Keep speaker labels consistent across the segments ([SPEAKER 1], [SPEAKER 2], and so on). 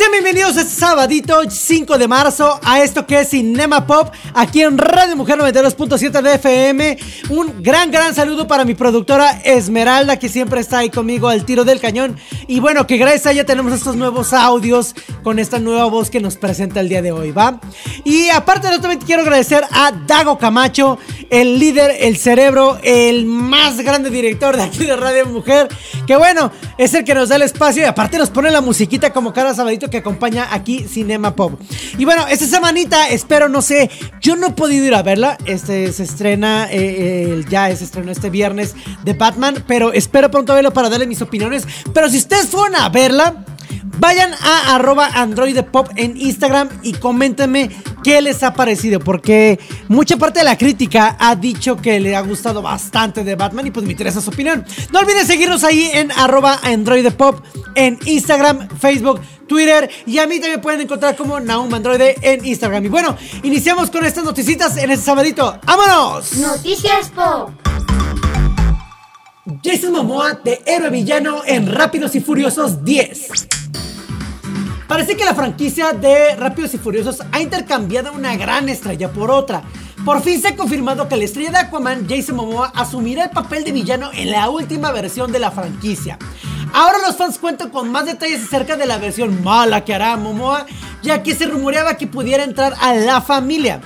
[SPEAKER 1] Sean bienvenidos este sabadito 5 de marzo a esto que es Cinema Pop aquí en Radio Mujer 92.7 de FM. Un gran, gran saludo para mi productora Esmeralda que siempre está ahí conmigo al tiro del cañón. Y bueno, que gracias a ella tenemos estos nuevos audios con esta nueva voz que nos presenta el día de hoy, ¿va? Y aparte de eso también quiero agradecer a Dago Camacho, el líder, el cerebro, el más grande director de aquí de Radio Mujer, que bueno, es el que nos da el espacio y aparte nos pone la musiquita como cada sabadito que acompaña aquí Cinema Pop. Y bueno, esta semanita espero, no sé, yo no he podido ir a verla, este se estrena, eh, ya se estrenó este viernes de Batman, pero espero pronto verlo para darle mis opiniones. Pero si ustedes fueron a verla, Vayan a arroba androidepop en Instagram y coméntenme qué les ha parecido, porque mucha parte de la crítica ha dicho que le ha gustado bastante de Batman y pues me interesa su opinión. No olviden seguirnos ahí en arroba androidepop en Instagram, Facebook, Twitter y a mí también pueden encontrar como Naum Androide en Instagram. Y bueno, iniciamos con estas noticitas en este sabadito. ¡Vámonos!
[SPEAKER 2] Noticias Pop.
[SPEAKER 1] Jason Momoa de héroe villano en Rápidos y Furiosos 10. Parece que la franquicia de Rápidos y Furiosos ha intercambiado una gran estrella por otra. Por fin se ha confirmado que la estrella de Aquaman, Jason Momoa, asumirá el papel de villano en la última versión de la franquicia. Ahora los fans cuentan con más detalles acerca de la versión mala que hará Momoa, ya que se rumoreaba que pudiera entrar a la familia.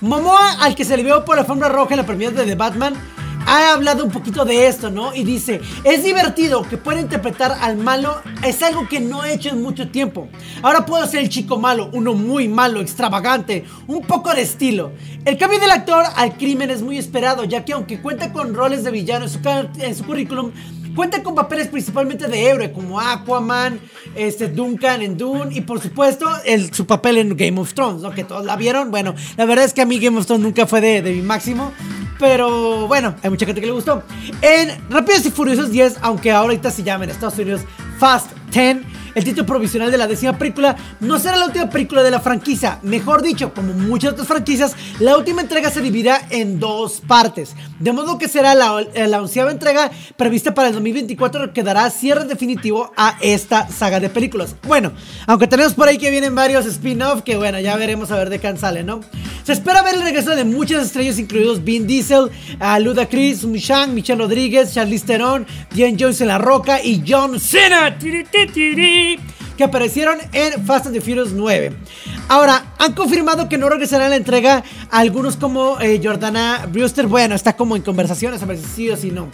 [SPEAKER 1] Momoa, al que se le vio por la alfombra roja en la premiere de The Batman, ha hablado un poquito de esto, ¿no? Y dice, es divertido que pueda interpretar al malo, es algo que no he hecho en mucho tiempo. Ahora puedo ser el chico malo, uno muy malo, extravagante, un poco de estilo. El cambio del actor al crimen es muy esperado, ya que aunque cuenta con roles de villano en su, en su currículum, Cuenta con papeles principalmente de héroe como Aquaman, este Duncan en Dune y por supuesto el, su papel en Game of Thrones, ¿no? Que todos la vieron. Bueno, la verdad es que a mí Game of Thrones nunca fue de, de mi máximo. Pero bueno, hay mucha gente que le gustó. En Rápidos y Furiosos 10, aunque ahorita se llama en Estados Unidos Fast 10, el título provisional de la décima película no será la última película de la franquicia. Mejor dicho, como muchas otras franquicias, la última entrega se dividirá en dos partes. De modo que será la, la onceava entrega prevista para el 2024 que dará cierre definitivo a esta saga de películas. Bueno, aunque tenemos por ahí que vienen varios spin-off, que bueno, ya veremos a ver de qué sale, ¿no? Se espera ver el regreso de muchas estrellas, incluidos Vin Diesel, Luda Chris, Mushang, Michelle Rodríguez, Charlize Theron, Diane Jones en La Roca y John Cena. Tiri, tiri, tiri, que aparecieron en Fast and the Furious 9. Ahora, han confirmado que no regresarán a la entrega a algunos como eh, Jordana Brewster. Bueno, está como en conversaciones a ver si sí o si no.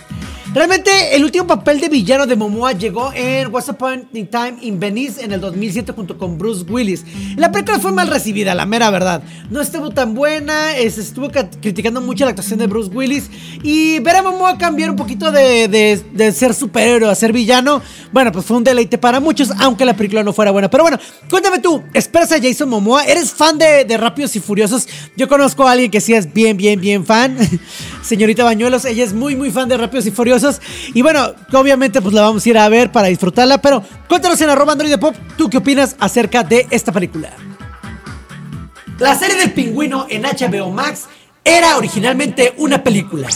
[SPEAKER 1] Realmente, el último papel de villano de Momoa llegó en What's Point in Time in Venice en el 2007 junto con Bruce Willis. La película fue mal recibida, la mera verdad. No estuvo tan buena, se estuvo ca- criticando mucho la actuación de Bruce Willis. Y ver a Momoa cambiar un poquito de, de- de ser superhéroe a ser villano, bueno, pues fue un deleite para muchos, aunque la película no fuera buena. Pero bueno, cuéntame tú, ¿esperas a Jason Momoa? ¿Eres fan de, de Rápidos y Furiosos? Yo conozco a alguien que sí es bien, bien, bien fan. Señorita Bañuelos, ella es muy, muy fan de Rápidos y Furiosos. Y bueno, obviamente pues la vamos a ir a ver para disfrutarla. Pero cuéntanos en arroba Android Pop, ¿tú qué opinas acerca de esta película? La serie del pingüino en HBO Max era originalmente una película.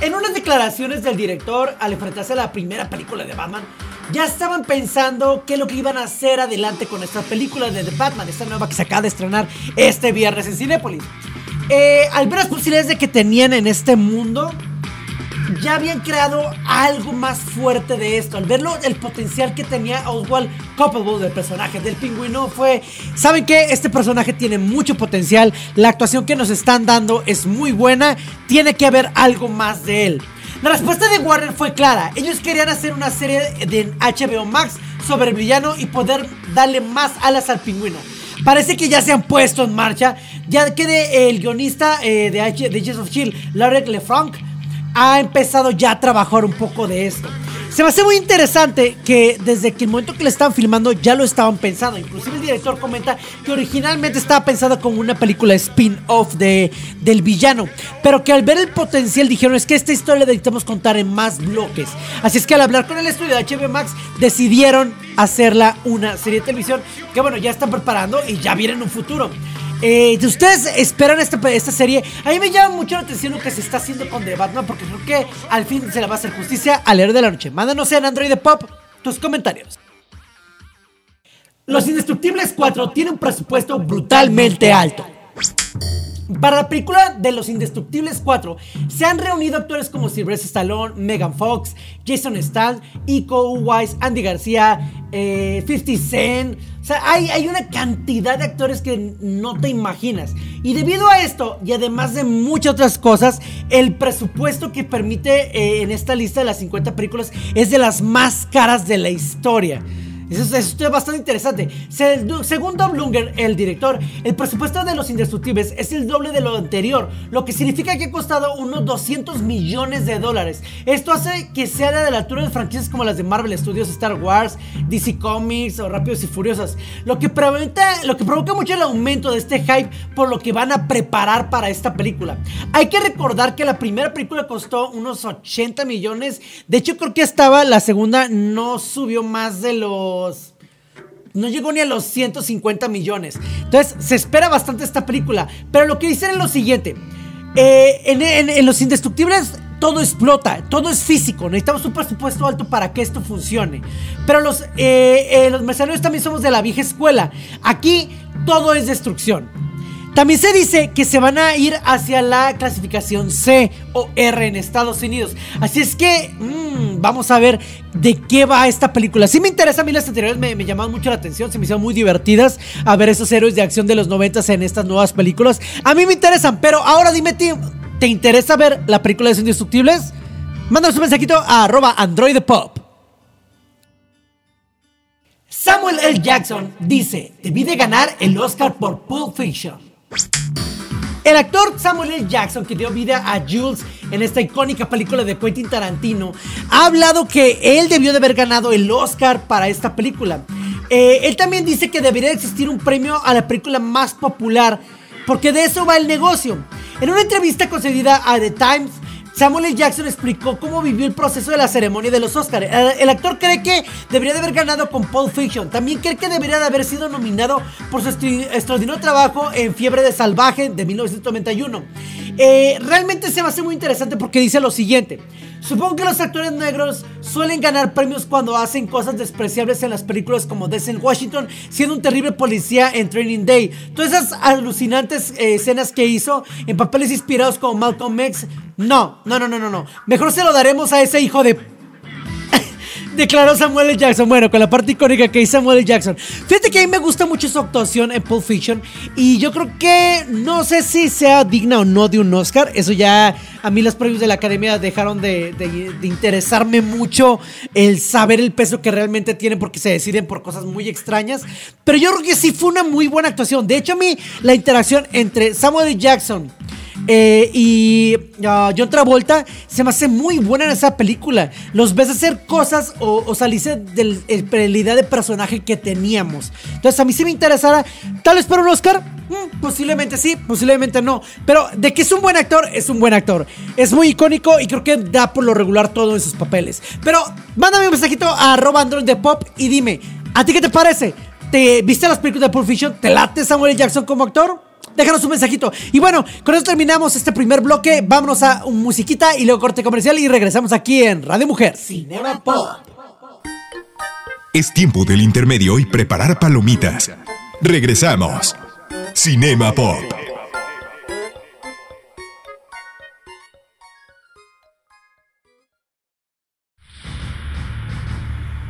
[SPEAKER 1] En unas declaraciones del director al enfrentarse a la primera película de Batman, ya estaban pensando qué es lo que iban a hacer adelante con esta película de The Batman, esta nueva que se acaba de estrenar este viernes en Cinépolis. Eh, al ver las posibilidades de que tenían en este mundo, ya habían creado algo más fuerte de esto. Al verlo, el potencial que tenía Oswald Cobblepot del personaje del pingüino fue, ¿saben qué? Este personaje tiene mucho potencial, la actuación que nos están dando es muy buena, tiene que haber algo más de él. La respuesta de Warner fue clara. Ellos querían hacer una serie de HBO Max sobre el villano y poder darle más alas al pingüino. Parece que ya se han puesto en marcha, ya que el guionista eh, de, H, de of Shield, Larry LeFranc, ha empezado ya a trabajar un poco de esto. Se me hace muy interesante que desde que el momento que le estaban filmando ya lo estaban pensando. Inclusive el director comenta que originalmente estaba pensado como una película spin-off de, del villano. Pero que al ver el potencial dijeron es que esta historia la necesitamos contar en más bloques. Así es que al hablar con el estudio de HBO Max decidieron hacerla una serie de televisión que bueno ya están preparando y ya viene en un futuro. Eh, ustedes esperan esta, esta serie, a mí me llama mucho la atención lo que se está haciendo con The Batman porque creo que al fin se le va a hacer justicia al héroe de la noche. Mándanos en Android Pop tus comentarios. Los Indestructibles 4 tiene un presupuesto brutalmente alto. Para la película de Los Indestructibles 4 se han reunido actores como Sylvester Stallone, Megan Fox, Jason Statham, Iko Uwais, Andy García, eh, 50 Cent. O sea, hay, hay una cantidad de actores que no te imaginas. Y debido a esto, y además de muchas otras cosas, el presupuesto que permite eh, en esta lista de las 50 películas es de las más caras de la historia. Eso, es- bastante interesante. Se- según Don Blunger, el director, el presupuesto de Los Indestructibles es el doble de lo anterior, lo que significa que ha costado unos 200 millones de dólares. Esto hace que sea de la altura de franquicias como las de Marvel Studios, Star Wars, DC Comics o Rápidos y Furiosos, lo que, provoca, lo que provoca mucho el aumento de este hype por lo que van a preparar para esta película. Hay que recordar que la primera película costó unos 80 millones, de hecho creo que estaba, la segunda no subió más de los no llegó ni a los 150 millones. Entonces, se espera bastante esta película. Pero lo que dicen es lo siguiente. Eh, en, Los Indestructibles todo explota, todo es físico. Necesitamos un presupuesto alto para que esto funcione. Pero los, eh, eh, los mercenarios también somos de la vieja escuela. Aquí todo es destrucción. También se dice que se van a ir hacia la clasificación C o R en Estados Unidos. Así es que mm, vamos a ver de qué va esta película. Sí me interesa, a mí las anteriores me, me llamaban mucho la atención, se me hicieron muy divertidas a ver esos héroes de acción de los noventas en estas nuevas películas. A mí me interesan, pero ahora dime, ¿te interesa ver la película de Los Indestructibles? Mándanos un mensajito a androidpop. Samuel L. Jackson dice, debí de ganar el Oscar por Pulp Fiction. El actor Samuel L. Jackson, que dio vida a Jules en esta icónica película de Quentin Tarantino, ha hablado que él debió de haber ganado el Oscar para esta película. Eh, él también dice que debería existir un premio a la película más popular, porque de eso va el negocio. En una entrevista concedida a The Times, Samuel L. Jackson explicó cómo vivió el proceso de la ceremonia de los Oscars. El, el actor cree que debería de haber ganado con Pulp Fiction. También cree que debería de haber sido nominado por su extra- extraordinario trabajo en Fiebre de Salvaje de 1991. Eh, realmente se me hace muy interesante porque dice lo siguiente. Supongo que los actores negros suelen ganar premios cuando hacen cosas despreciables en las películas como Denzel Washington, siendo un terrible policía en Training Day. Todas esas alucinantes eh, escenas que hizo en papeles inspirados como Malcolm X. No, no, no, no, no, no. Mejor se lo daremos a ese hijo de Declaró Samuel L. Jackson. Bueno, con la parte icónica que hizo Samuel L. Jackson. Fíjate que a mí me gusta mucho su actuación en Pulp Fiction. Y yo creo que no sé si sea digna o no de un Oscar. Eso ya a mí los premios de la academia dejaron de, de- de interesarme mucho el saber el peso que realmente tienen porque se deciden por cosas muy extrañas. Pero yo creo que sí fue una muy buena actuación. De hecho, a mí la interacción entre Samuel L. Jackson. Eh, y ah, John Travolta se me hace muy buena en esa película. Los ves hacer cosas o, o salirse de la idea de personaje que teníamos. Entonces, a mí sí me interesara. Tal vez para un Oscar. Mm, posiblemente sí, posiblemente no. Pero de que es un buen actor, es un buen actor. Es muy icónico y creo que da por lo regular todo en sus papeles. Pero mándame un mensajito a arroba de Pop y dime, ¿a ti qué te parece? ¿Te viste las películas de Pulp Fiction? ¿Te late Samuel. Jackson como actor? Déjanos un mensajito. Y bueno, con eso terminamos este primer bloque. Vámonos a un musiquita y luego corte comercial y regresamos aquí en Radio Mujer. Cinema Pop.
[SPEAKER 3] Es tiempo del intermedio y preparar palomitas. Regresamos. Cinema Pop.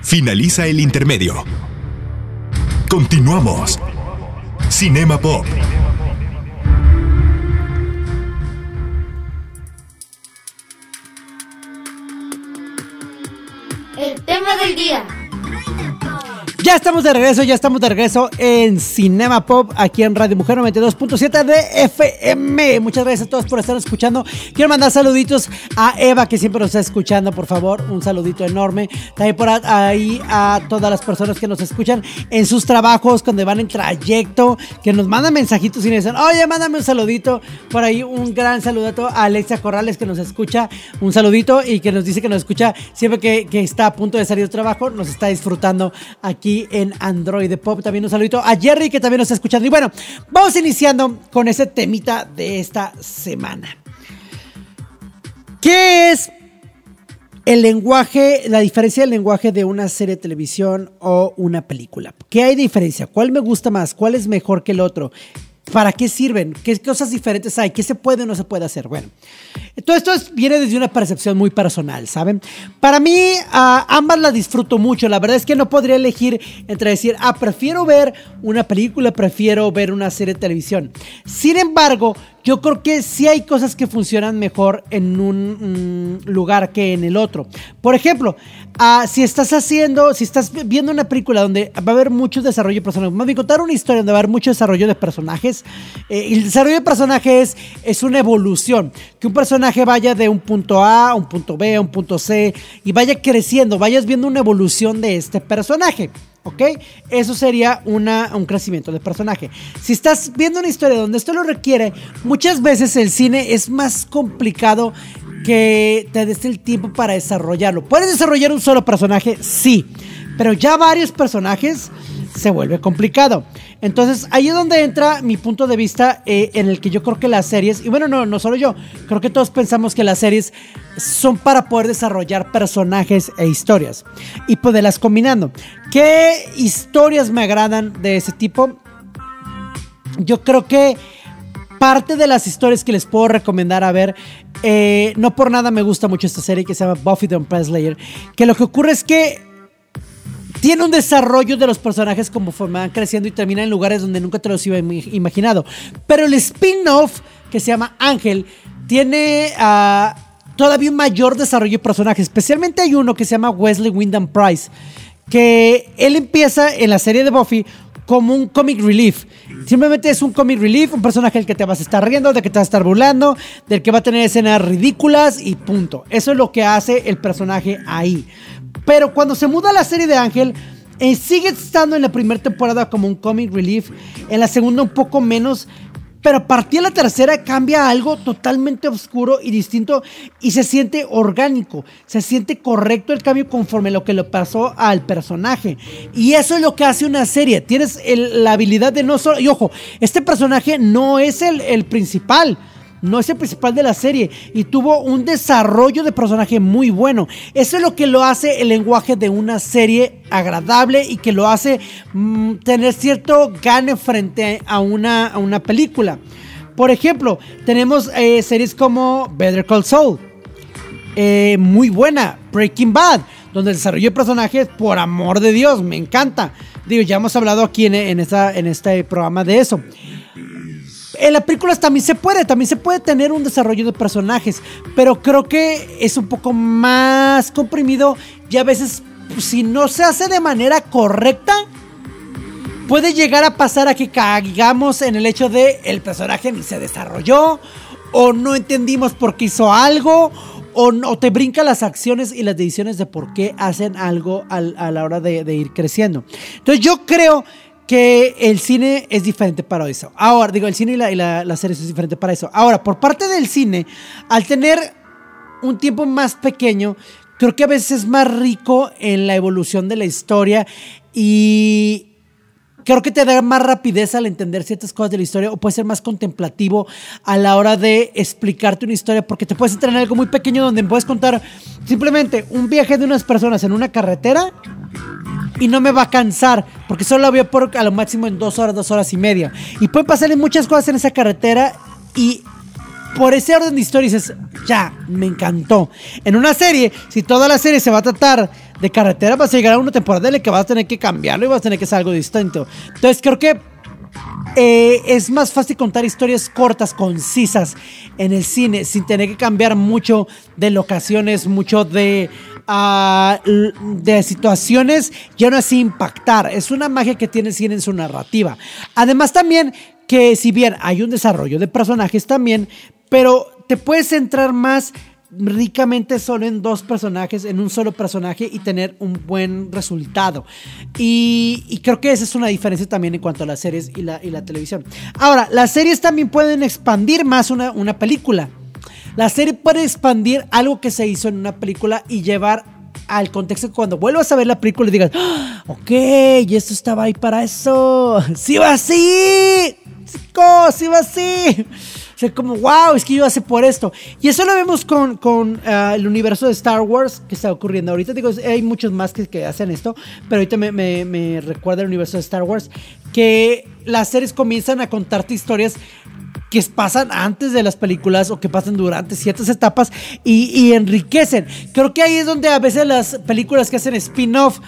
[SPEAKER 3] Finaliza el intermedio. Continuamos. Cinema Pop.
[SPEAKER 2] Tema del día.
[SPEAKER 1] Ya estamos de regreso, ya estamos de regreso en Cinema Pop, aquí en Radio Mujer 92.7 de FM. Muchas gracias a todos por estar escuchando. Quiero mandar saluditos a Eva, que siempre nos está escuchando, por favor. Un saludito enorme. También por ahí a todas las personas que nos escuchan en sus trabajos, cuando van en trayecto, que nos mandan mensajitos y nos dicen, oye, mándame un saludito. Por ahí un gran saludito a Alexa Corrales, que nos escucha. Un saludito y que nos dice que nos escucha siempre que está a punto de salir de trabajo, nos está disfrutando aquí en Android Pop. También un saludito a Jerry que también nos está escuchando. Y bueno, vamos iniciando con ese temita de esta semana. ¿Qué es el lenguaje, la diferencia del lenguaje de una serie de televisión o una película? ¿Qué hay de diferencia? ¿Cuál me gusta más? ¿Cuál es mejor que el otro? ¿Para qué sirven? ¿Qué cosas diferentes hay? ¿Qué se puede o no se puede hacer? Bueno, todo esto viene desde una percepción muy personal, ¿saben? Para mí, uh, ambas las disfruto mucho. La verdad es que no podría elegir entre decir, ah, prefiero ver una película, prefiero ver una serie de televisión. Sin embargo, yo creo que sí hay cosas que funcionan mejor en un mm, lugar que en el otro. Por ejemplo, uh, si estás haciendo, si estás viendo una película donde va a haber mucho desarrollo de personajes, bien contar una historia donde va a haber mucho desarrollo de personajes, eh, el desarrollo de personajes es una evolución, que un personaje vaya de un punto A a un punto B a un punto C y vaya creciendo, vayas viendo una evolución de este personaje. ¿Ok? Eso sería una, un crecimiento de personaje. Si estás viendo una historia donde esto lo requiere, muchas veces el cine es más complicado que te des el tiempo para desarrollarlo. ¿Puedes desarrollar un solo personaje? Sí. Pero ya varios personajes se vuelve complicado. Entonces ahí es donde entra mi punto de vista eh, en el que yo creo que las series, y bueno, no, no solo yo, creo que todos pensamos que las series son para poder desarrollar personajes e historias y poderlas combinando. ¿Qué historias me agradan de ese tipo? Yo creo que parte de las historias que les puedo recomendar a ver, eh, no por nada me gusta mucho esta serie que se llama Buffy the Vampire Slayer, que lo que ocurre es que tiene un desarrollo de los personajes como van creciendo y terminan en lugares donde nunca te los iba imaginado. Pero el spin-off que se llama Ángel tiene uh, todavía un mayor desarrollo de personajes. Especialmente hay uno que se llama Wesley Wyndham Price. Que él empieza en la serie de Buffy como un comic relief. Simplemente es un comic relief, un personaje del que te vas a estar riendo, del que te vas a estar burlando, del que va a tener escenas ridículas y punto. Eso es lo que hace el personaje ahí. Pero cuando se muda a la serie de Ángel, eh, sigue estando en la primera temporada como un comic relief, en la segunda un poco menos, pero a partir de la tercera cambia a algo totalmente oscuro y distinto y se siente orgánico, se siente correcto el cambio conforme lo que le pasó al personaje. Y eso es lo que hace una serie. Tienes la habilidad de no solo... Y ojo, este personaje no es el, el principal no es el principal de la serie y tuvo un desarrollo de personaje muy bueno. Eso es lo que lo hace el lenguaje de una serie agradable y que lo hace mm, tener cierto gane frente a una, a una película. Por ejemplo, tenemos eh, series como Better Call Saul, eh, muy buena, Breaking Bad, donde el desarrollo de personajes, por amor de Dios, me encanta. Digo, ya hemos hablado aquí en, en, esta, en este programa de eso en las películas también se puede, también se puede tener un desarrollo de personajes, pero creo que es un poco más comprimido y a veces si no se hace de manera correcta, puede llegar a pasar a que caigamos en el hecho de el personaje ni se desarrolló o no entendimos por qué hizo algo o, no, te brinca las acciones y las decisiones de por qué hacen algo a la hora de, de ir creciendo. Entonces yo creo que el cine es diferente para eso. Ahora, digo, el cine y, la, y la, la serie es diferente para eso. Ahora, por parte del cine, al tener un tiempo más pequeño, creo que a veces es más rico en la evolución de la historia y creo que te da más rapidez al entender ciertas cosas de la historia o puede ser más contemplativo a la hora de explicarte una historia porque te puedes entrar en algo muy pequeño donde puedes contar simplemente un viaje de unas personas en una carretera y no me va a cansar, porque solo la a por a lo máximo en dos horas, dos horas y media. Y pueden pasarle muchas cosas en esa carretera y por ese orden de historia dices, ya, me encantó. En una serie, si toda la serie se va a tratar de carretera, vas a llegar a una temporada en la que vas a tener que cambiarlo y vas a tener que hacer algo distinto. Entonces creo que eh, es más fácil contar historias cortas, concisas en el cine, sin tener que cambiar mucho de locaciones, mucho de de situaciones y aún así impactar. Es una magia que tiene cine en su narrativa. Además también que si bien hay un desarrollo de personajes también, pero te puedes centrar más ricamente solo en dos personajes, en un solo personaje y tener un buen resultado. Y, creo que esa es una diferencia también en cuanto a las series y la, televisión. Ahora, las series también pueden expandir más una película. La serie puede expandir algo que se hizo en una película y llevar al contexto que cuando vuelvas a ver la película y digas, "Ah, ok, y esto estaba ahí para eso. Sí va así. Sí va así. O como, wow, es que yo hace por esto. Y eso lo vemos con, con ah, el universo de Star Wars que está ocurriendo ahorita. Digo, hay muchos más que, que hacen esto, pero ahorita me- me recuerda el universo de Star Wars que las series comienzan a contarte historias que pasan antes de las películas o que pasan durante ciertas etapas y, enriquecen. Creo que ahí es donde a veces las películas que hacen spin-off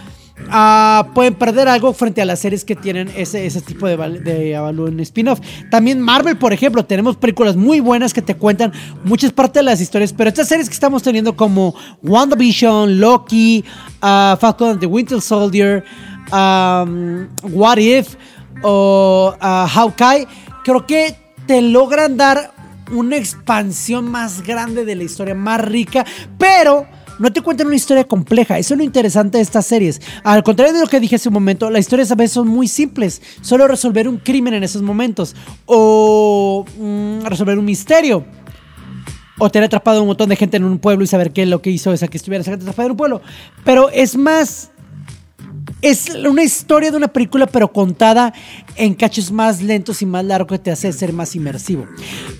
[SPEAKER 1] ah, pueden perder algo frente a las series que tienen ese, ese tipo de, de avalúo en spin-off. También Marvel, por ejemplo, tenemos películas muy buenas que te cuentan muchas partes de las historias, pero estas series que estamos teniendo como WandaVision, Loki, ah, Falcon and the Winter Soldier, um, What If o ah, Hawkeye, creo que te logran dar una expansión más grande de la historia, más rica, pero no te cuentan una historia compleja. Eso es lo interesante de estas series. Al contrario de lo que dije hace un momento, las historias a veces son muy simples. Solo resolver un crimen en esos momentos o mm, resolver un misterio. O tener atrapado a un montón de gente en un pueblo y saber qué es lo que hizo esa que estuviera atrapada en un pueblo. Pero es más es una historia de una película, pero contada en cachos más lentos y más largos que te hace ser más inmersivo.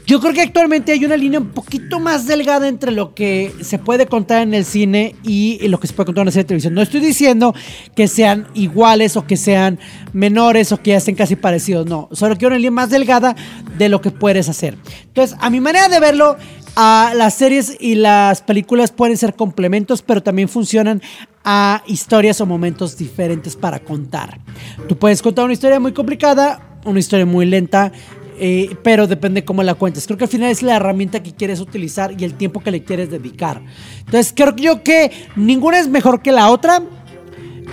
[SPEAKER 1] Yo creo que actualmente hay una línea un poquito más delgada entre lo que se puede contar en el cine y lo que se puede contar en una serie de televisión. No estoy diciendo que sean iguales o que sean menores o que ya estén casi parecidos, no. Solo que una línea más delgada de lo que puedes hacer. Entonces, a mi manera de verlo, a las series y las películas pueden ser complementos, pero también funcionan a historias o momentos diferentes para contar. Tú puedes contar una historia muy complicada, una historia muy lenta, eh, pero depende cómo la cuentes. Creo que al final es la herramienta que quieres utilizar y el tiempo que le quieres dedicar. Entonces creo yo que ninguna es mejor que la otra.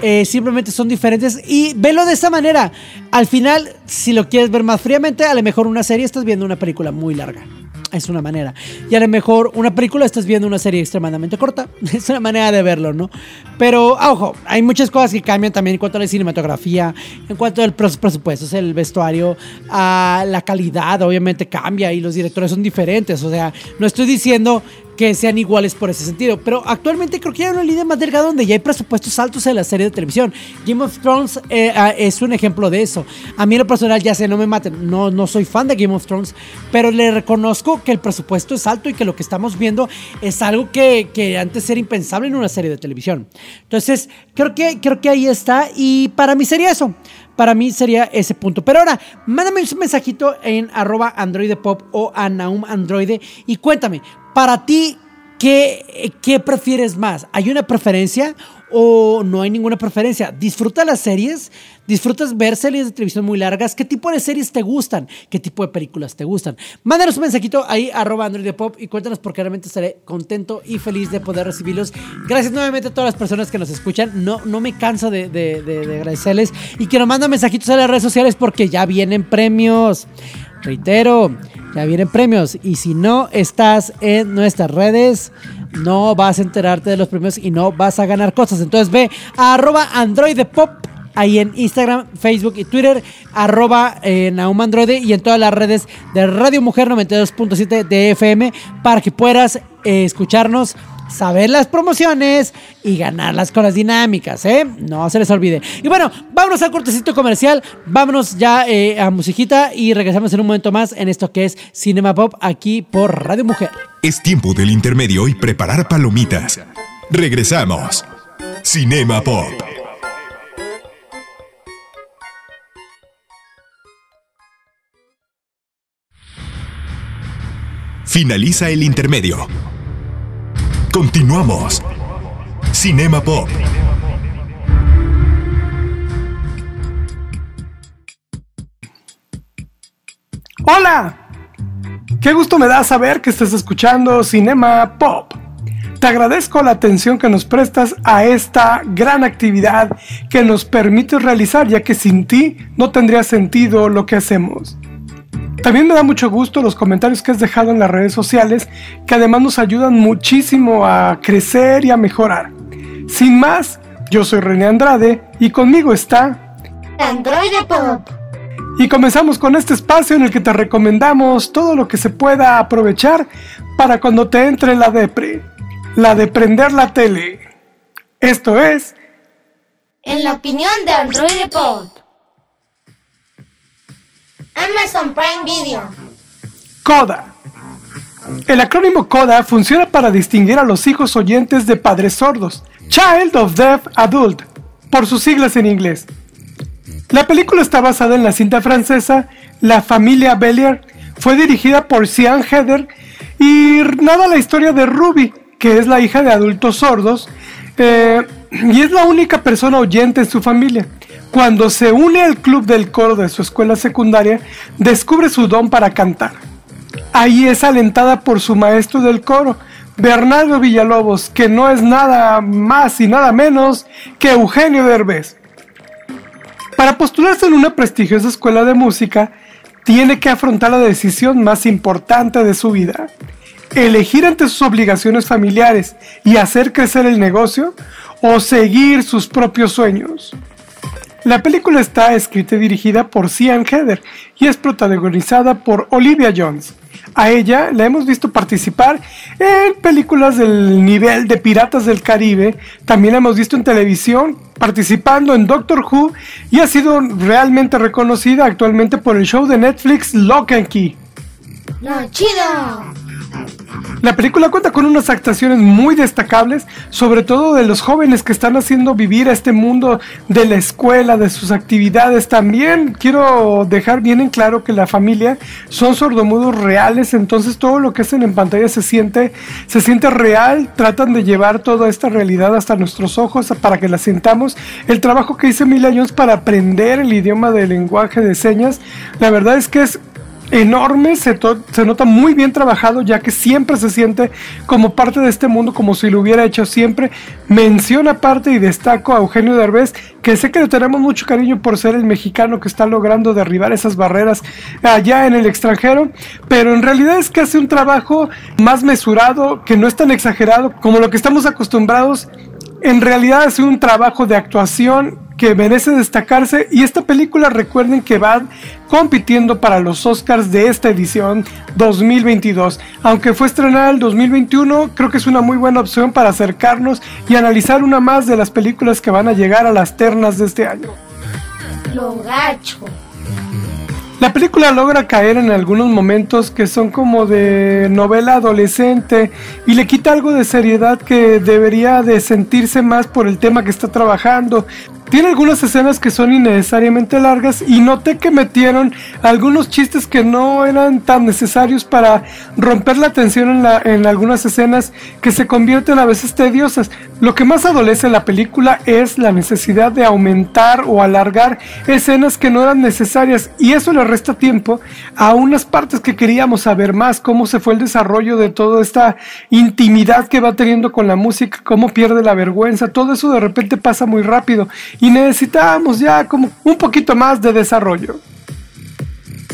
[SPEAKER 1] Eh, simplemente son diferentes y velo de esta manera. Al final, si lo quieres ver más fríamente, a lo mejor una serie estás viendo una película muy larga. Es una manera. Y a lo mejor una película estás viendo una serie extremadamente corta. Es una manera de verlo, ¿no? Pero, ah, ojo, hay muchas cosas que cambian también en cuanto a la cinematografía, en cuanto al pres- presupuesto, el vestuario, a la calidad, obviamente cambia y los directores son diferentes. O sea, no estoy diciendo que sean iguales por ese sentido. Pero actualmente creo que hay una línea más delgada donde ya hay presupuestos altos en la serie de televisión. Game of Thrones eh, ah, es un ejemplo de eso. A mí en lo personal, ya sé, no me maten, no, no soy fan de Game of Thrones, pero le reconozco que el presupuesto es alto y que lo que estamos viendo es algo que, que antes era impensable en una serie de televisión. Entonces, creo que, creo que ahí está y para mí sería eso. Para mí sería ese punto. Pero ahora, mándame un mensajito en arroba androidepop o a y cuéntame, para ti, ¿qué, ¿qué prefieres más? ¿Hay una preferencia o no hay ninguna preferencia? ¿Disfrutas las series? ¿Disfrutas ver series de televisión muy largas? ¿Qué tipo de series te gustan? ¿Qué tipo de películas te gustan? Mándanos un mensajito ahí, arroba androidepop y cuéntanos porque realmente estaré contento y feliz de poder recibirlos. Gracias nuevamente a todas las personas que nos escuchan. No, no me canso de, de- de- de agradecerles y que nos mandan mensajitos a las redes sociales porque ya vienen premios. Reitero, ya vienen premios y si no estás en nuestras redes, no vas a enterarte de los premios y no vas a ganar cosas. Entonces ve a arroba androidepop ahí en Instagram, Facebook y Twitter, arroba eh, Naum Androide y en todas las redes de Radio Mujer 92.7 de FM para que puedas eh, escucharnos saber las promociones y ganarlas con las dinámicas, ¿eh? No se les olvide. Y bueno, vámonos al cortecito comercial, vámonos ya eh, a musiquita y regresamos en un momento más en esto que es Cinema Pop aquí por Radio Mujer.
[SPEAKER 3] Es tiempo del intermedio y preparar palomitas. Regresamos. Cinema Pop. Finaliza el intermedio. Continuamos. Cinema Pop.
[SPEAKER 4] ¡Hola! Qué gusto me da saber que estás escuchando Cinema Pop. Te agradezco la atención que nos prestas a esta gran actividad que nos permite realizar, ya que sin ti no tendría sentido lo que hacemos. También me da mucho gusto los comentarios que has dejado en las redes sociales, que además nos ayudan muchísimo a crecer y a mejorar. Sin más, yo soy René Andrade y conmigo está
[SPEAKER 2] Android Pop.
[SPEAKER 4] Y comenzamos con este espacio en el que te recomendamos todo lo que se pueda aprovechar para cuando te entre la depre, la de prender la tele. Esto es...
[SPEAKER 2] En la opinión de Android Pop. Amazon Prime Video.
[SPEAKER 4] CODA. El acrónimo CODA funciona para distinguir a los hijos oyentes de padres sordos, Child of Deaf Adult, por sus siglas en inglés. La película está basada en la cinta francesa La familia Bellier, fue dirigida por Sian Heather y nada la historia de Ruby, que es la hija de adultos sordos eh, y es la única persona oyente en su familia. Cuando se une al club del coro de su escuela secundaria, descubre su don para cantar. Ahí es alentada por su maestro del coro, Bernardo Villalobos, que no es nada más y nada menos que Eugenio Derbez. Para postularse en una prestigiosa escuela de música, tiene que afrontar la decisión más importante de su vida. Elegir entre sus obligaciones familiares y hacer crecer el negocio o seguir sus propios sueños. La película está escrita y dirigida por Sian Heather y es protagonizada por Olivia Jones. A ella la hemos visto participar en películas del nivel de Piratas del Caribe, también la hemos visto en televisión participando en Doctor Who y ha sido realmente reconocida actualmente por el show de Netflix Lock and Key.
[SPEAKER 2] ¡No, chido!
[SPEAKER 4] La película cuenta con unas actuaciones muy destacables, sobre todo de los jóvenes que están haciendo vivir a este mundo de la escuela, de sus actividades. También quiero dejar bien en claro que la familia son sordomudos reales, entonces todo lo que hacen en pantalla se siente, se siente real. Tratan de llevar toda esta realidad hasta nuestros ojos para que la sintamos. El trabajo que hice Mil años para aprender el idioma del lenguaje de señas, la verdad es que es enorme, se, se, nota muy bien trabajado, ya que siempre se siente como parte de este mundo, como si lo hubiera hecho siempre. Menciona aparte y destaco a Eugenio Derbez, que sé que le tenemos mucho cariño por ser el mexicano que está logrando derribar esas barreras allá en el extranjero, pero en realidad es que hace un trabajo más mesurado, que no es tan exagerado como lo que estamos acostumbrados. En realidad hace un trabajo de actuación que merece destacarse y esta película recuerden que va compitiendo para los Oscars de esta edición 2022. Aunque fue estrenada el 2021, creo que es una muy buena opción para acercarnos y analizar una más de las películas que van a llegar a las ternas de este año.
[SPEAKER 2] Lo gacho.
[SPEAKER 4] La película logra caer en algunos momentos que son como de novela adolescente y le quita algo de seriedad que debería de sentirse más por el tema que está trabajando. Tiene algunas escenas que son innecesariamente largas y noté que metieron algunos chistes que no eran tan necesarios para romper la tensión en, la, en algunas escenas que se convierten a veces tediosas. Lo que más adolece la película es la necesidad de aumentar o alargar escenas que no eran necesarias y eso le resta tiempo a unas partes que queríamos saber más, cómo se fue el desarrollo de toda esta intimidad que va teniendo con la música, cómo pierde la vergüenza, todo eso de repente pasa muy rápido y necesitábamos ya como un poquito más de desarrollo.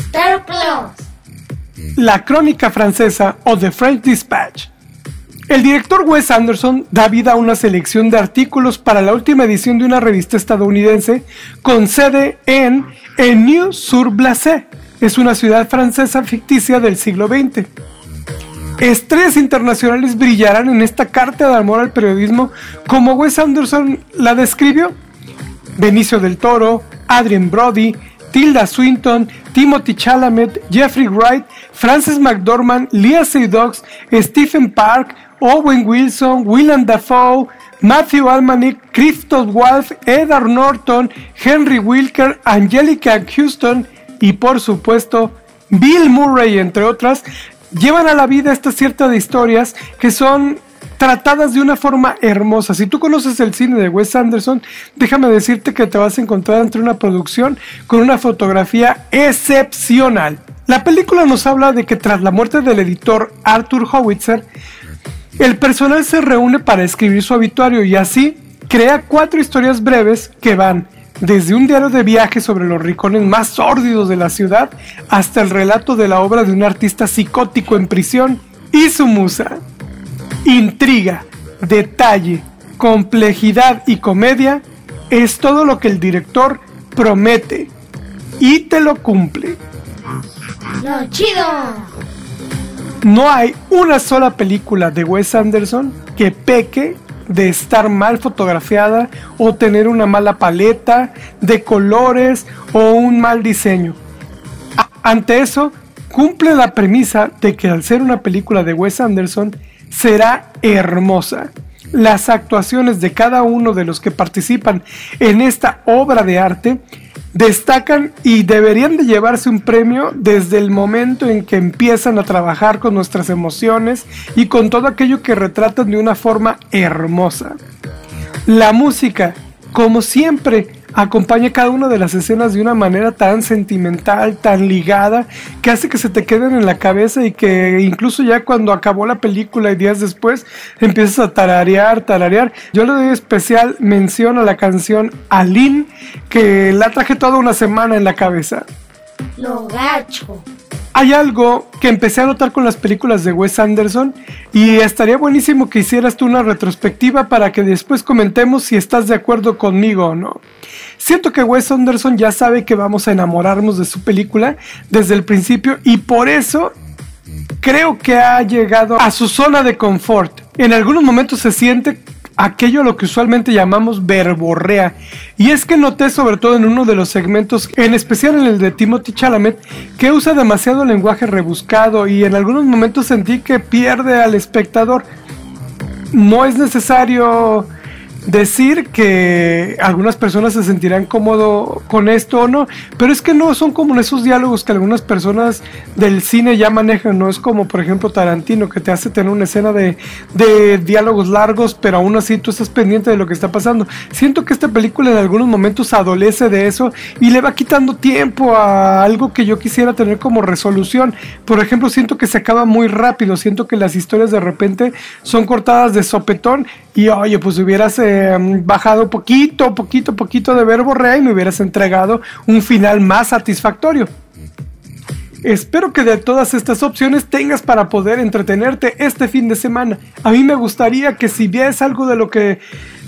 [SPEAKER 2] Star Plus.
[SPEAKER 4] La crónica francesa o The French Dispatch. El director Wes Anderson da vida a una selección de artículos para la última edición de una revista estadounidense con sede en New sur blaise Es una ciudad francesa ficticia del siglo XX. Estrellas internacionales brillarán en esta carta de amor al periodismo como Wes Anderson la describió. Benicio del Toro, Adrien Brody, Tilda Swinton, Timothy Chalamet, Jeffrey Wright, Frances McDormand, Leah Seydoux, Stephen Park, Owen Wilson, Willem Dafoe, Matthew Almanick, Christoph Waltz, Edward Norton, Henry Wilker, Angelica Houston y por supuesto Bill Murray, entre otras, llevan a la vida esta cierta de historias que son tratadas de una forma hermosa. Si tú conoces el cine de Wes Anderson, déjame decirte que te vas a encontrar entre una producción con una fotografía excepcional. La película nos habla de que tras la muerte del editor Arthur Howitzer, El personal se reúne para escribir su obituario y así crea cuatro historias breves que van desde un diario de viaje sobre los rincones más sórdidos de la ciudad hasta el relato de la obra de un artista psicótico en prisión y su musa. Intriga, detalle, complejidad y comedia es todo lo que el director promete y te lo cumple.
[SPEAKER 2] ¡Lo chido!
[SPEAKER 4] No hay una sola película de Wes Anderson que peque de estar mal fotografiada o tener una mala paleta de colores o un mal diseño. Ante eso, cumple la premisa de que al ser una película de Wes Anderson será hermosa. Las actuaciones de cada uno de los que participan en esta obra de arte destacan y deberían de llevarse un premio desde el momento en que empiezan a trabajar con nuestras emociones y con todo aquello que retratan de una forma hermosa. La música, como siempre, acompaña cada una de las escenas de una manera tan sentimental, tan ligada, que hace que se te queden en la cabeza y que incluso ya cuando acabó la película y días después empiezas a tararear, tararear. Yo le doy especial mención a la canción Aline, que la traje toda una semana en la cabeza.
[SPEAKER 2] Lo gacho.
[SPEAKER 4] Hay algo que empecé a notar con las películas de Wes Anderson y estaría buenísimo que hicieras tú una retrospectiva para que después comentemos si estás de acuerdo conmigo o no. Siento que Wes Anderson ya sabe que vamos a enamorarnos de su película desde el principio y por eso creo que ha llegado a su zona de confort. En algunos momentos se siente aquello lo que usualmente llamamos verborrea. Y es que noté sobre todo en uno de los segmentos, en especial en el de Timothy Chalamet, que usa demasiado lenguaje rebuscado y en algunos momentos sentí que pierde al espectador. No es necesario decir que algunas personas se sentirán cómodo con esto o no, pero es que no son como esos diálogos que algunas personas del cine ya manejan, no es como por ejemplo Tarantino que te hace tener una escena de, de diálogos largos, pero aún así tú estás pendiente de lo que está pasando. Siento que esta película en algunos momentos adolece de eso y le va quitando tiempo a algo que yo quisiera tener como resolución. Por ejemplo, siento que se acaba muy rápido, siento que las historias de repente son cortadas de sopetón y oye, pues hubieras eh, bajado poquito, poquito, poquito de verbo y me hubieras entregado un final más satisfactorio. Espero que de todas estas opciones tengas para poder entretenerte este fin de semana. A mí me gustaría que si ves algo de lo que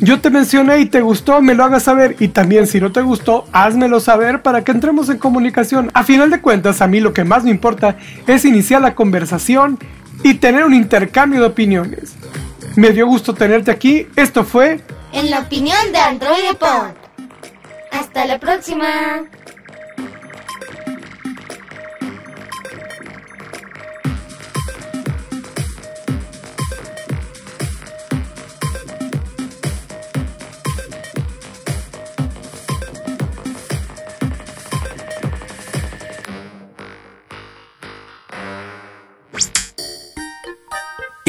[SPEAKER 4] yo te mencioné y te gustó, me lo hagas saber. Y también si no te gustó, házmelo saber para que entremos en comunicación. A final de cuentas, a mí lo que más me importa es iniciar la conversación y tener un intercambio de opiniones. Me dio gusto tenerte aquí. Esto fue
[SPEAKER 2] En la opinión de Android Pod. Hasta la próxima.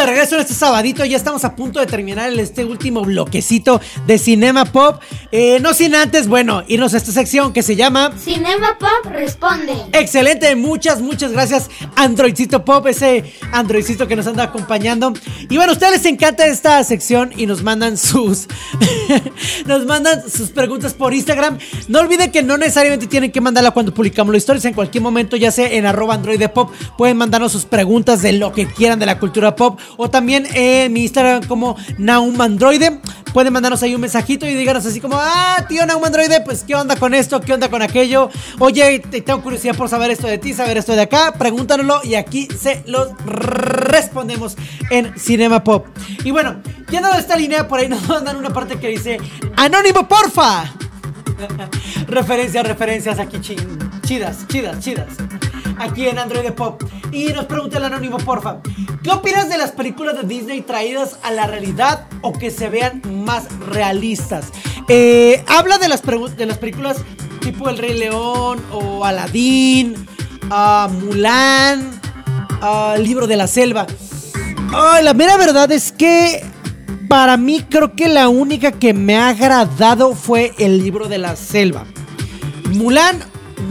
[SPEAKER 1] De regreso en este sabadito, ya estamos a punto de terminar este último bloquecito de Cinema Pop. Eh, no sin antes, bueno, irnos a esta sección que se llama...
[SPEAKER 2] Cinema Pop responde.
[SPEAKER 1] Excelente, muchas, muchas gracias Androidcito Pop, ese Androidcito que nos anda acompañando. Y bueno, a ustedes les encanta esta sección y nos mandan sus nos mandan sus preguntas por Instagram. No olviden que no necesariamente tienen que mandarla cuando publicamos las historias, en cualquier momento, ya sea en arroba Android Pop, pueden mandarnos sus preguntas de lo que quieran de la cultura pop o también en mi Instagram como Naum Androide. Pueden mandarnos ahí un mensajito y díganos así como, ah, tío Naum Androide, pues qué onda con esto, qué onda con aquello. Oye, te- tengo curiosidad por saber esto de ti, saber esto de acá. Pregúntanoslo y aquí se los respondemos en Cinema Pop. Y bueno, ya dado esta línea, por ahí nos mandan una parte que dice, Anónimo, porfa. referencias, referencias aquí chidas, chidas, chidas. Aquí en Android Pop. Y nos pregunta el anónimo, porfa. ¿Qué opinas de las películas de Disney traídas a la realidad o que se vean más realistas? Eh, habla de las, películas tipo El Rey León o Aladdin, uh, Mulan, uh, El Libro de la Selva. La mera verdad es que para mí creo que la única que me ha agradado fue El Libro de la Selva. Mulan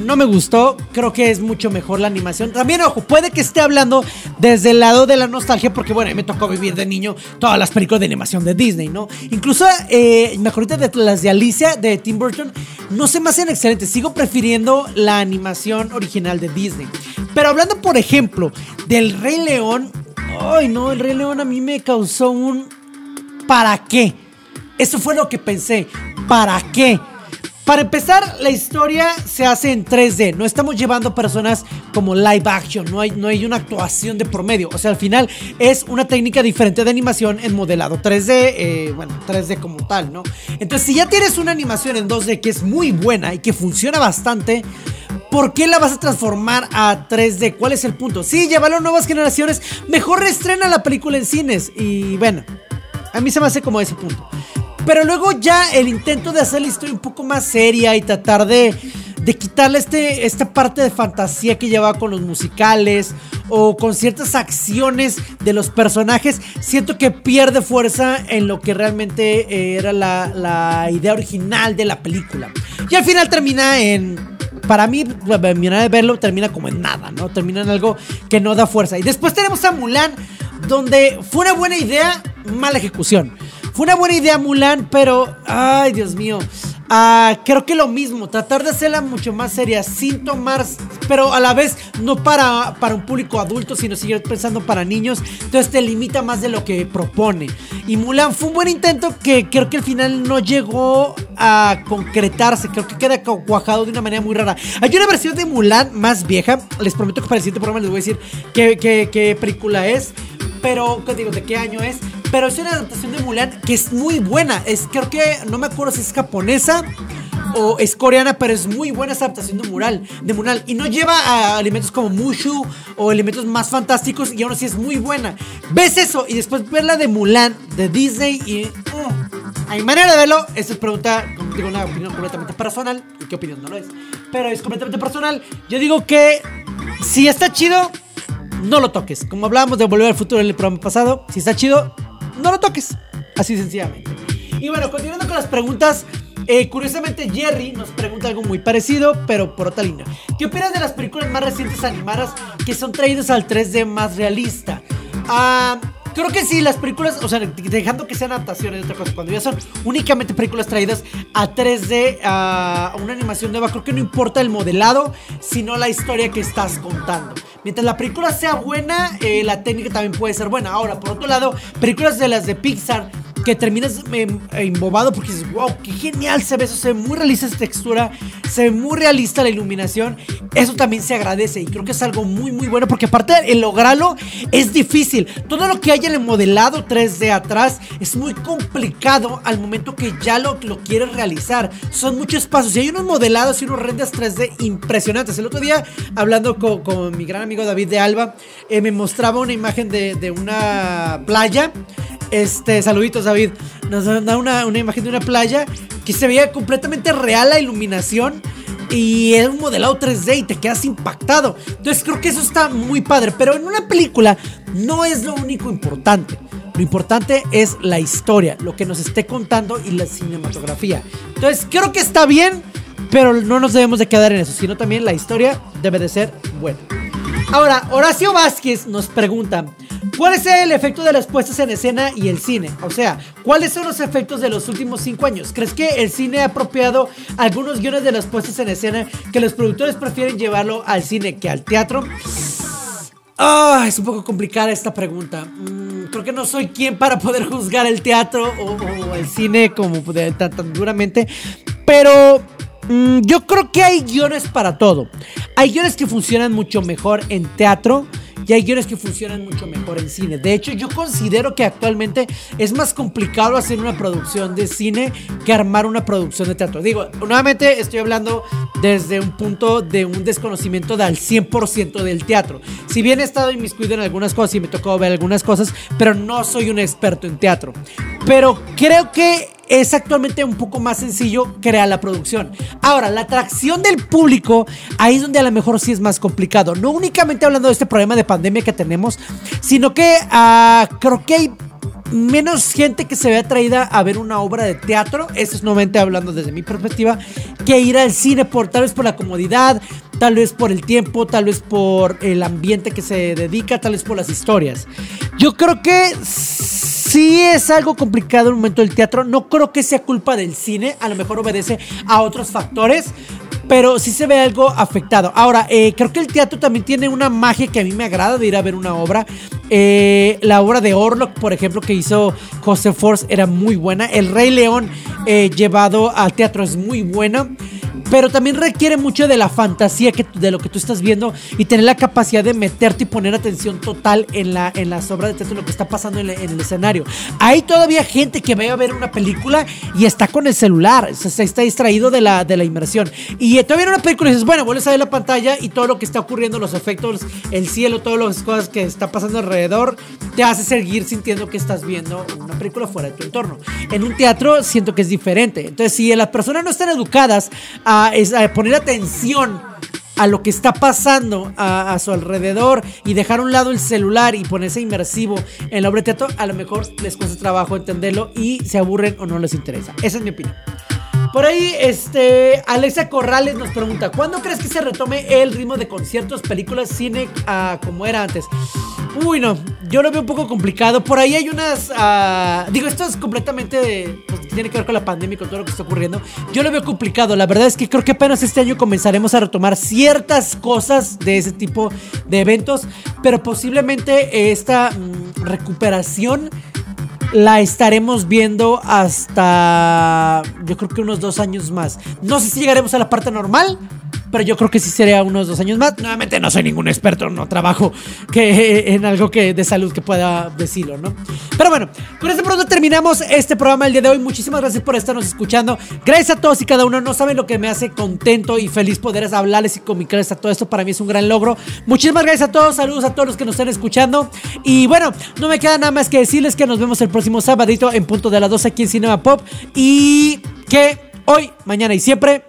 [SPEAKER 1] no me gustó, creo que es mucho mejor la animación. También, ojo, puede que esté hablando desde el lado de la nostalgia, porque bueno, me tocó vivir de niño todas las películas de animación de Disney, ¿no? Incluso, eh, me acuerdo de las de Alicia, de Tim Burton, no se me hacen excelentes, sigo prefiriendo la animación original de Disney. Pero hablando, por ejemplo, del Rey León, ay no, el Rey León a mí me causó un... ¿Para qué? Eso fue lo que pensé. ¿Para qué? Para empezar, la historia se hace en 3D. No estamos llevando personas como live action. No hay, no hay una actuación de promedio. O sea, al final es una técnica diferente de animación en modelado 3D. Eh, bueno, 3D como tal, ¿no? Entonces, si ya tienes una animación en 2D que es muy buena y que funciona bastante. ¿Por qué la vas a transformar a 3D? ¿Cuál es el punto? Sí, llévalo a nuevas generaciones. Mejor reestrena la película en cines. Y bueno, a mí se me hace como ese punto. Pero luego ya el intento de hacer la historia un poco más seria y tratar de, de quitarle este, esta parte de fantasía que llevaba con los musicales o con ciertas acciones de los personajes, siento que pierde fuerza en lo que realmente eh, era la, la idea original de la película. Y al final termina en para mí, mi manera de verlo termina como en nada, ¿no? Termina en algo que no da fuerza. Y después tenemos a Mulan, donde fue una buena idea, mala ejecución. Fue una buena idea Mulan, pero, ay Dios mío, uh, creo que lo mismo, tratar de hacerla mucho más seria, sin tomar, pero a la vez no para, para un público adulto, sino seguir pensando para niños, entonces te limita más de lo que propone. Y Mulan fue un buen intento que creo que al final no llegó a concretarse, creo que queda cuajado de una manera muy rara. Hay una versión de Mulan más vieja, les prometo que para el siguiente programa les voy a decir qué, qué, qué película es, pero, ¿qué digo? ¿De qué año es? Pero es una adaptación de Mulan que es muy buena. Es, creo que, no me acuerdo si es japonesa o es coreana, pero es muy buena esa adaptación de Mural, de Mural. Y no lleva a elementos como Mushu o elementos más fantásticos y aún así es muy buena. Ves eso y después ver la de Mulan, de Disney y... Uh, hay manera de verlo. Esa es pregunta, digo, una opinión completamente personal. ¿Y qué opinión no lo es? Pero es completamente personal. Yo digo que si está chido, no lo toques. Como hablábamos de Volver al Futuro en el programa pasado, si está chido, no lo toques. Así sencillamente. Y bueno, continuando con las preguntas. Eh, curiosamente, Jerry nos pregunta algo muy parecido, pero por otra línea. ¿Qué opinas de las películas más recientes animadas que son traídas al 3D más realista? Ah. Creo que sí, las películas, o sea, dejando que sean adaptaciones de otra cosa, cuando ya son únicamente películas traídas a 3D, a una animación nueva, creo que no importa el modelado, sino la historia que estás contando. Mientras la película sea buena, eh, la técnica también puede ser buena. Ahora, por otro lado, películas de las de Pixar que terminas em, embobado porque dices, wow, qué genial se ve eso, se ve muy realista esa textura, se ve muy realista la iluminación. Eso también se agradece y creo que es algo muy, muy bueno porque aparte el lograrlo es difícil. Todo lo que hay en el modelado 3D atrás es muy complicado al momento que ya lo, lo quieres realizar. Son muchos pasos y hay unos modelados y unos renders 3D impresionantes. El otro día, hablando con, mi gran amigo David de Alba, eh, me mostraba una imagen de, de una playa este, saluditos David. Nos da una, una imagen de una playa que se veía completamente real la iluminación. Y es un modelado 3D y te quedas impactado. Entonces creo que eso está muy padre. Pero en una película no es lo único importante. Lo importante es la historia, lo que nos esté contando y la cinematografía. Entonces creo que está bien, pero no nos debemos de quedar en eso, sino también la historia debe de ser buena. Ahora, Horacio Vázquez nos pregunta, ¿Cuál es el efecto de las puestas en escena y el cine? O sea, ¿cuáles son los efectos de los últimos cinco años? ¿Crees que el cine ha apropiado algunos guiones de las puestas en escena que los productores prefieren llevarlo al cine que al teatro? Ah, es un poco complicada esta pregunta. Mm, creo que no soy quien para poder juzgar el teatro o, el cine como tan, tan duramente. Pero mm, yo creo que hay guiones para todo. Hay guiones que funcionan mucho mejor en teatro y hay guiones que funcionan mucho mejor en cine. De hecho, yo considero que actualmente es más complicado hacer una producción de cine que armar una producción de teatro. Digo, nuevamente estoy hablando desde un punto de un desconocimiento del 100% del teatro. Si bien he estado inmiscuido en algunas cosas y me tocó ver algunas cosas, pero no soy un experto en teatro. Pero creo que es actualmente un poco más sencillo crear la producción. Ahora, la atracción del público, ahí es donde a lo mejor sí es más complicado. No únicamente hablando de este problema de pandemia que tenemos, sino que ah, creo que hay menos gente que se ve atraída a ver una obra de teatro, eso es nuevamente hablando desde mi perspectiva, que ir al cine por tal vez por la comodidad, tal vez por el tiempo, tal vez por el ambiente que se dedica, tal vez por las historias. Yo creo que sí es algo complicado el momento del teatro, no creo que sea culpa del cine, a lo mejor obedece a otros factores, pero sí se ve algo afectado. Ahora, eh, creo que el teatro también tiene una magia que a mí me agrada de ir a ver una obra. Eh, la obra de Orlok, por ejemplo, que hizo José Force era muy buena. El Rey León eh, llevado al teatro es muy buena pero también requiere mucho de la fantasía que, de lo que tú estás viendo y tener la capacidad de meterte y poner atención total en, la, en las obras de teatro, lo que está pasando en, el escenario. Hay todavía gente que va a ver una película y está con el celular, se, está distraído de la, de la inmersión. Y todavía en una película dices, bueno, vuelves a ver la pantalla y todo lo que está ocurriendo, los efectos, el cielo, todas las cosas que está pasando alrededor, te hace seguir sintiendo que estás viendo una película fuera de tu entorno. En un teatro siento que es diferente. Entonces, si las personas no están educadas a es poner atención a lo que está pasando a, su alrededor y dejar a un lado el celular y ponerse inmersivo en la obra de teatro, a lo mejor les cuesta trabajo entenderlo y se aburren o no les interesa. Esa es mi opinión. Por ahí, este, Alexa Corrales nos pregunta, ¿cuándo crees que se retome el ritmo de conciertos, películas, cine ah, como era antes? Uy, no, yo lo veo un poco complicado. Por ahí hay unas. Ah, digo, esto es completamente. Pues, tiene que ver con la pandemia y con todo lo que está ocurriendo. Yo lo veo complicado. La verdad es que creo que apenas este año comenzaremos a retomar ciertas cosas de ese tipo de eventos. Pero posiblemente esta mm, recuperación la estaremos viendo hasta. Yo creo que unos dos años más. No sé si llegaremos a la parte normal pero yo creo que sí sería unos dos años más. Nuevamente no soy ningún experto, no trabajo que, en algo que de salud que pueda decirlo, ¿no? Pero bueno, con este pronto terminamos este programa el día de hoy. Muchísimas gracias por estarnos escuchando. Gracias a todos y cada uno. No saben lo que me hace contento y feliz poder hablarles y comunicarles a todo esto. Para mí es un gran logro. Muchísimas gracias a todos. Saludos a todos los que nos están escuchando. Y bueno, no me queda nada más que decirles que nos vemos el próximo sabadito en punto de las 12 aquí en Cinema Pop. Y que hoy, mañana y siempre